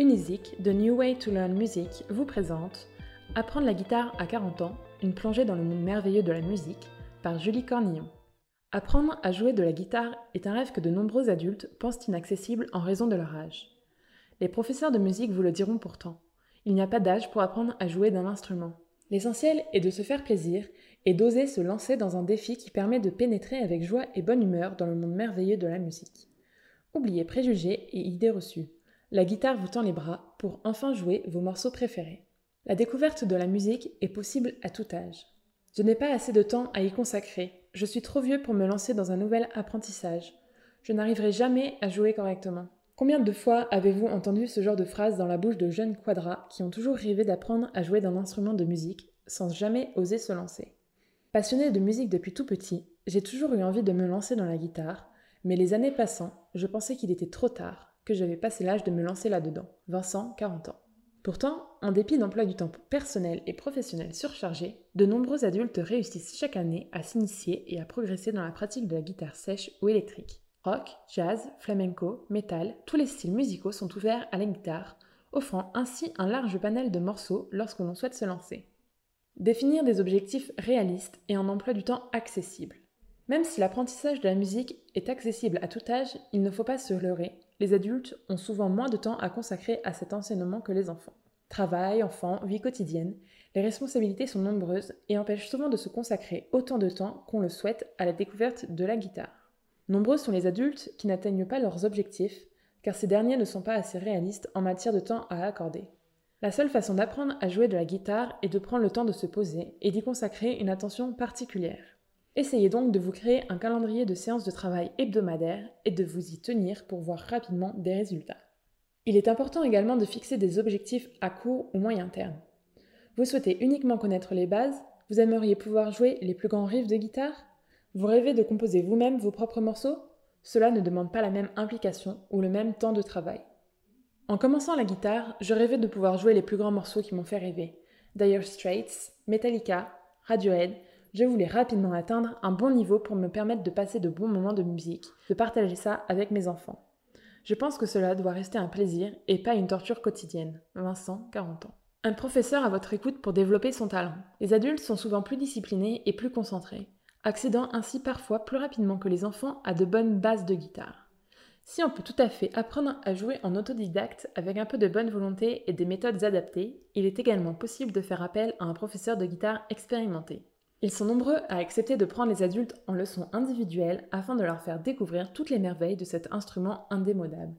Unizik, The New Way to Learn Music, vous présente Apprendre la guitare à 40 ans, une plongée dans le monde merveilleux de la musique, par Julie Cornillon. Apprendre à jouer de la guitare est un rêve que de nombreux adultes pensent inaccessible en raison de leur âge. Les professeurs de musique vous le diront pourtant. Il n'y a pas d'âge pour apprendre à jouer d'un instrument. L'essentiel est de se faire plaisir et d'oser se lancer dans un défi qui permet de pénétrer avec joie et bonne humeur dans le monde merveilleux de la musique. Oubliez préjugés et idées reçues. La guitare vous tend les bras pour enfin jouer vos morceaux préférés. La découverte de la musique est possible à tout âge. Je n'ai pas assez de temps à y consacrer. Je suis trop vieux pour me lancer dans un nouvel apprentissage. Je n'arriverai jamais à jouer correctement. Combien de fois avez-vous entendu ce genre de phrase dans la bouche de jeunes quadras qui ont toujours rêvé d'apprendre à jouer d'un instrument de musique sans jamais oser se lancer? Passionné de musique depuis tout petit, j'ai toujours eu envie de me lancer dans la guitare, mais les années passant, je pensais qu'il était trop tard j'avais passé l'âge de me lancer là-dedans. Vincent, 40 ans. Pourtant, en dépit d'emplois du temps personnel et professionnel surchargés, de nombreux adultes réussissent chaque année à s'initier et à progresser dans la pratique de la guitare sèche ou électrique. Rock, jazz, flamenco, metal, tous les styles musicaux sont ouverts à la guitare, offrant ainsi un large panel de morceaux lorsque l'on souhaite se lancer. Définir des objectifs réalistes et un emploi du temps accessible. Même si l'apprentissage de la musique est accessible à tout âge, il ne faut pas se leurrer. Les adultes ont souvent moins de temps à consacrer à cet enseignement que les enfants. Travail, enfants, vie quotidienne, les responsabilités sont nombreuses et empêchent souvent de se consacrer autant de temps qu'on le souhaite à la découverte de la guitare. Nombreux sont les adultes qui n'atteignent pas leurs objectifs, car ces derniers ne sont pas assez réalistes en matière de temps à accorder. La seule façon d'apprendre à jouer de la guitare est de prendre le temps de se poser et d'y consacrer une attention particulière. Essayez donc de vous créer un calendrier de séances de travail hebdomadaires et de vous y tenir pour voir rapidement des résultats. Il est important également de fixer des objectifs à court ou moyen terme. Vous souhaitez uniquement connaître les bases Vous aimeriez pouvoir jouer les plus grands riffs de guitare Vous rêvez de composer vous-même vos propres morceaux Cela ne demande pas la même implication ou le même temps de travail. En commençant la guitare, je rêvais de pouvoir jouer les plus grands morceaux qui m'ont fait rêver. Dire Straits, Metallica, Radiohead, je voulais rapidement atteindre un bon niveau pour me permettre de passer de bons moments de musique, de partager ça avec mes enfants. Je pense que cela doit rester un plaisir et pas une torture quotidienne. Vincent, 40 ans. Un professeur à votre écoute pour développer son talent. Les adultes sont souvent plus disciplinés et plus concentrés, accédant ainsi parfois plus rapidement que les enfants à de bonnes bases de guitare. Si on peut tout à fait apprendre à jouer en autodidacte avec un peu de bonne volonté et des méthodes adaptées, il est également possible de faire appel à un professeur de guitare expérimenté. Ils sont nombreux à accepter de prendre les adultes en leçons individuelles afin de leur faire découvrir toutes les merveilles de cet instrument indémodable.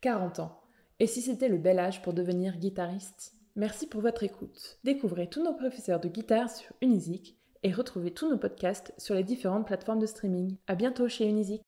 40 ans. Et si c'était le bel âge pour devenir guitariste? Merci pour votre écoute. Découvrez tous nos professeurs de guitare sur Unizik et retrouvez tous nos podcasts sur les différentes plateformes de streaming. À bientôt chez Unizik.